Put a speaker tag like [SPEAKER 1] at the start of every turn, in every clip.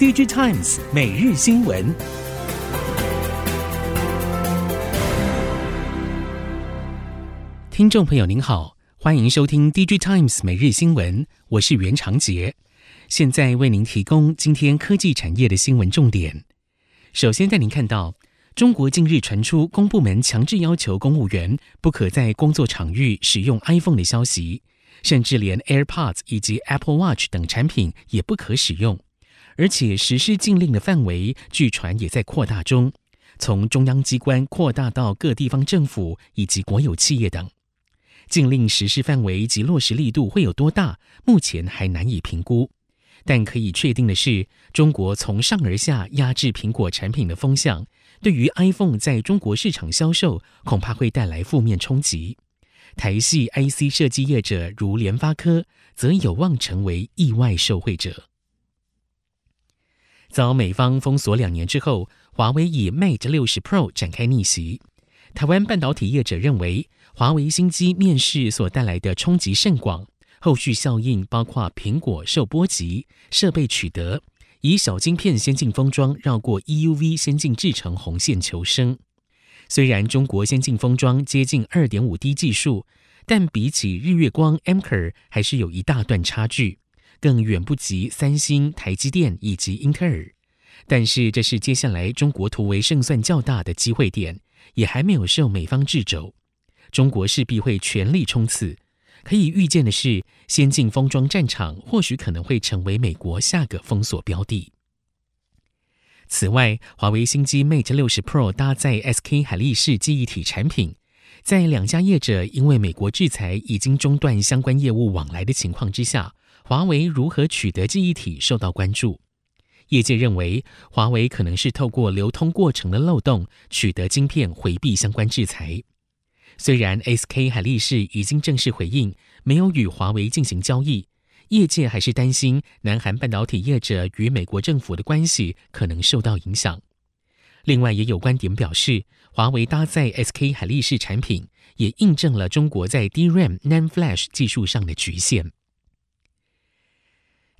[SPEAKER 1] DigiTimes 每日新闻，听众朋友您好，欢迎收听 DigiTimes 每日新闻，我是袁长杰，现在为您提供今天科技产业的新闻重点。首先带您看到，中国近日传出公部门强制要求公务员不可在工作场域使用 iPhone 的消息。甚至连 AirPods 以及 Apple Watch 等产品也不可使用，而且实施禁令的范围据传也在扩大中，从中央机关扩大到各地方政府以及国有企业等。禁令实施范围及落实力度会有多大，目前还难以评估。但可以确定的是，中国从上而下压制苹果产品的风向，对于 iPhone 在中国市场销售恐怕会带来负面冲击。台系 IC 设计业者如联发科，则有望成为意外受惠者。遭美方封锁两年之后，华为以 Mate 60 Pro 展开逆袭。台湾半导体业者认为，华为新机面世所带来的冲击甚广，后续效应包括苹果受波及、设备取得、以小晶片先进封装绕过 EUV 先进制程红线求生。虽然中国先进封装接近二点五 D 技术，但比起日月光、Amkor 还是有一大段差距，更远不及三星、台积电以及英特尔。但是这是接下来中国突围胜算较大的机会点，也还没有受美方掣肘，中国势必会全力冲刺。可以预见的是，先进封装战场或许可能会成为美国下个封锁标的。此外，华为新机 Mate 60 Pro 搭载 SK 海力士记忆体产品，在两家业者因为美国制裁已经中断相关业务往来的情况之下，华为如何取得记忆体受到关注。业界认为，华为可能是透过流通过程的漏洞取得晶片，回避相关制裁。虽然 SK 海力士已经正式回应，没有与华为进行交易。业界还是担心南韩半导体业者与美国政府的关系可能受到影响。另外，也有观点表示，华为搭载 SK 海力士产品，也印证了中国在 DRAM NAND Flash 技术上的局限。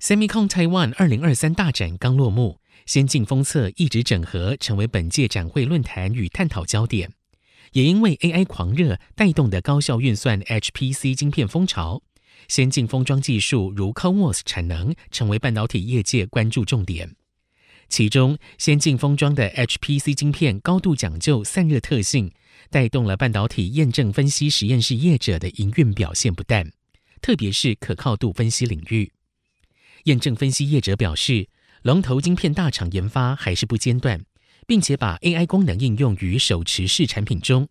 [SPEAKER 1] SEMICON Taiwan 二零二三大展刚落幕，先进封测一直整合成为本届展会论坛与探讨焦点，也因为 AI 狂热带动的高效运算 HPC 晶片风潮。先进封装技术如 CoWoS 产能成为半导体业界关注重点，其中先进封装的 HPC 晶片高度讲究散热特性，带动了半导体验证分析实验室业者的营运表现不淡，特别是可靠度分析领域。验证分析业者表示，龙头晶片大厂研发还是不间断，并且把 AI 功能应用于手持式产品中。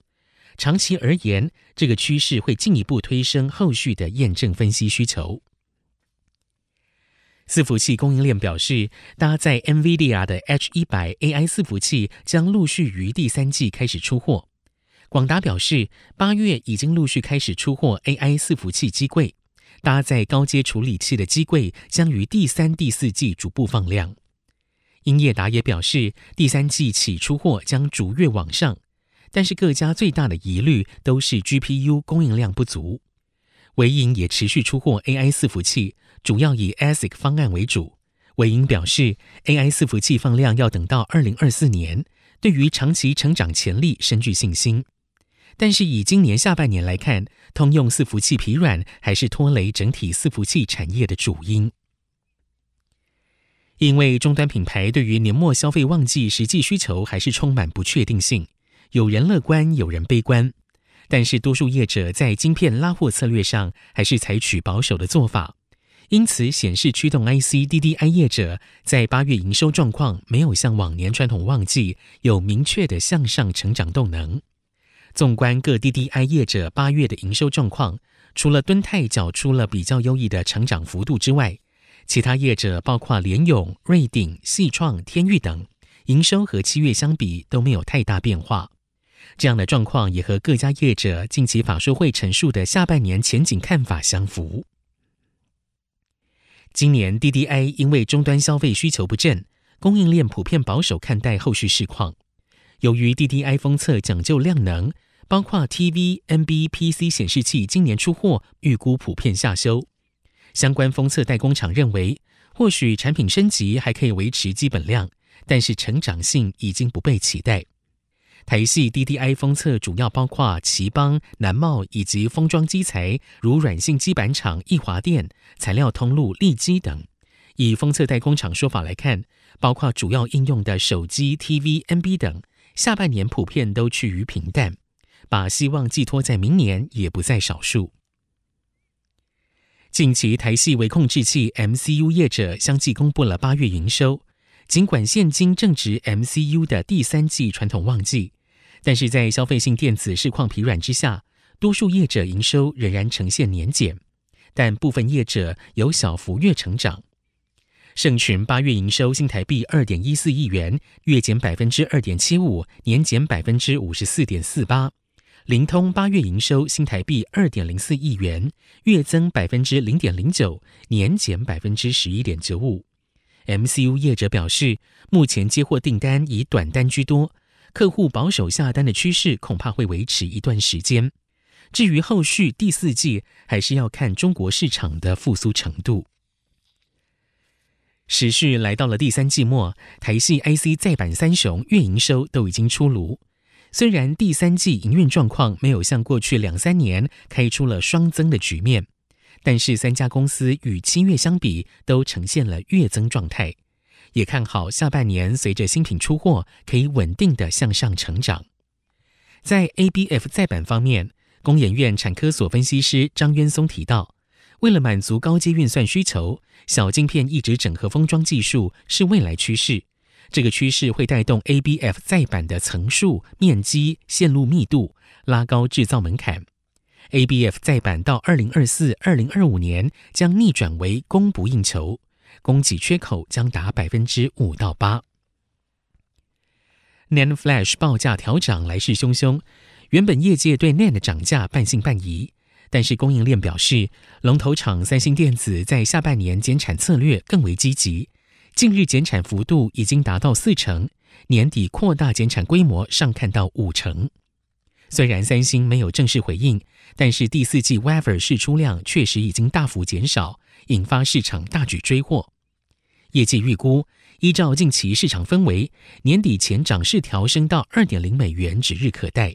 [SPEAKER 1] 长期而言，这个趋势会进一步推升后续的验证分析需求。伺服器供应链表示，搭载 NVIDIA 的 H100 AI 伺服器将陆续于第三季开始出货。广达表示，八月已经陆续开始出货 AI 伺服器机柜，搭载高阶处理器的机柜将于第三、第四季逐步放量。英业达也表示，第三季起出货将逐月往上。但是各家最大的疑虑都是 GPU 供应量不足。纬颖也持续出货 AI 伺服器，主要以 ASIC 方案为主。纬颖表示，AI 伺服器放量要等到二零二四年，对于长期成长潜力深具信心。但是以今年下半年来看，通用伺服器疲软还是拖累整体伺服器产业的主因。因为终端品牌对于年末消费旺季实际需求还是充满不确定性。有人乐观，有人悲观，但是多数业者在晶片拉货策略上还是采取保守的做法，因此显示驱动 IC DDI 业者在八月营收状况没有像往年传统旺季有明确的向上成长动能。纵观各 DDI 业者八月的营收状况，除了敦泰缴出了比较优异的成长幅度之外，其他业者包括联咏、瑞鼎、细创、天域等，营收和七月相比都没有太大变化。这样的状况也和各家业者近期法说会陈述的下半年前景看法相符。今年 DDI 因为终端消费需求不振，供应链普遍保守看待后续市况。由于 DDI 封测讲究量能，包括 TV、NB、PC 显示器今年出货预估普遍下修。相关封测代工厂认为，或许产品升级还可以维持基本量，但是成长性已经不被期待。台系 DDI 封测主要包括奇邦、南茂以及封装基材，如软性基板厂易华电、材料通路利基等。以封测代工厂说法来看，包括主要应用的手机、TV、NB 等，下半年普遍都趋于平淡，把希望寄托在明年也不在少数。近期台系微控制器 MCU 业者相继公布了八月营收，尽管现今正值 MCU 的第三季传统旺季。但是在消费性电子市况疲软之下，多数业者营收仍然呈现年减，但部分业者有小幅月成长。盛群八月营收新台币二点一四亿元，月减百分之二点七五，年减百分之五十四点四八。凌通八月营收新台币二点零四亿元，月增百分之零点零九，年减百分之十一点九五。MCU 业者表示，目前接获订单以短单居多。客户保守下单的趋势恐怕会维持一段时间。至于后续第四季，还是要看中国市场的复苏程度。时序来到了第三季末，台系 IC 再版三雄月营收都已经出炉。虽然第三季营运状况没有像过去两三年开出了双增的局面，但是三家公司与七月相比，都呈现了月增状态。也看好下半年，随着新品出货，可以稳定的向上成长。在 ABF 载板方面，工研院产科所分析师张渊松提到，为了满足高阶运算需求，小晶片一直整合封装技术是未来趋势。这个趋势会带动 ABF 载板的层数、面积、线路密度，拉高制造门槛。ABF 载板到二零二四、二零二五年将逆转为供不应求。供给缺口将达百分之五到八。NAND Flash 报价调涨来势汹汹，原本业界对 NAND 涨价半信半疑，但是供应链表示，龙头厂三星电子在下半年减产策略更为积极，近日减产幅度已经达到四成，年底扩大减产规模上看到五成。虽然三星没有正式回应，但是第四季 Wafer 释出量确实已经大幅减少，引发市场大举追货。业界预估，依照近期市场氛围，年底前涨势调升到二点零美元指日可待。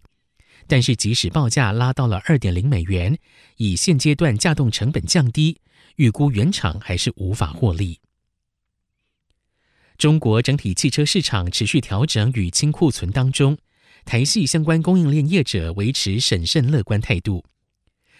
[SPEAKER 1] 但是即使报价拉到了二点零美元，以现阶段价动成本降低，预估原厂还是无法获利。中国整体汽车市场持续调整与清库存当中。台系相关供应链业者维持审慎乐观态度。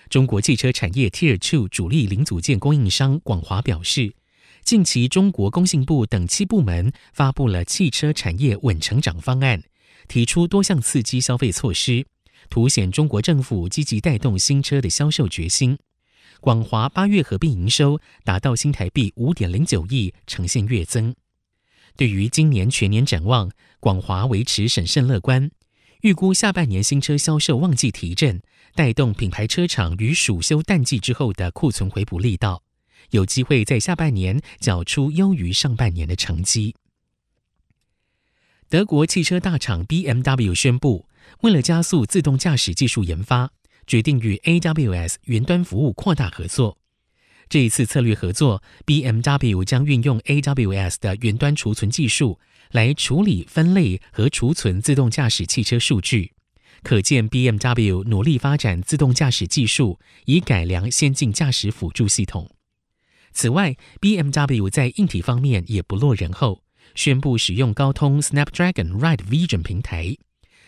[SPEAKER 1] 中国汽车产业 Tier Two 主力零组件供应商广华表示，近期中国工信部等七部门发布了汽车产业稳成长方案，提出多项刺激消费措施，凸显中国政府积极带动新车的销售决心。广华八月合并营收达到新台币五点零九亿，呈现月增。对于今年全年展望，广华维持审慎乐观。预估下半年新车销售旺季提振，带动品牌车厂于暑休淡季之后的库存回补力道，有机会在下半年缴出优于上半年的成绩。德国汽车大厂 BMW 宣布，为了加速自动驾驶技术研发，决定与 AWS 云端服务扩大合作。这一次策略合作，BMW 将运用 AWS 的云端储存技术。来处理、分类和储存自动驾驶汽车数据，可见 BMW 努力发展自动驾驶技术，以改良先进驾驶辅助系统。此外，BMW 在硬体方面也不落人后，宣布使用高通 Snapdragon Ride Vision 平台，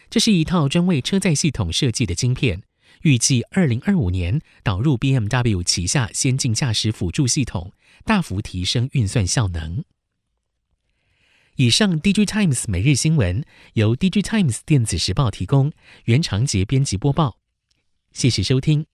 [SPEAKER 1] 这是一套专为车载系统设计的晶片，预计二零二五年导入 BMW 旗下先进驾驶辅助系统，大幅提升运算效能。以上，DigiTimes 每日新闻由 DigiTimes 电子时报提供，原长节编辑播报。谢谢收听。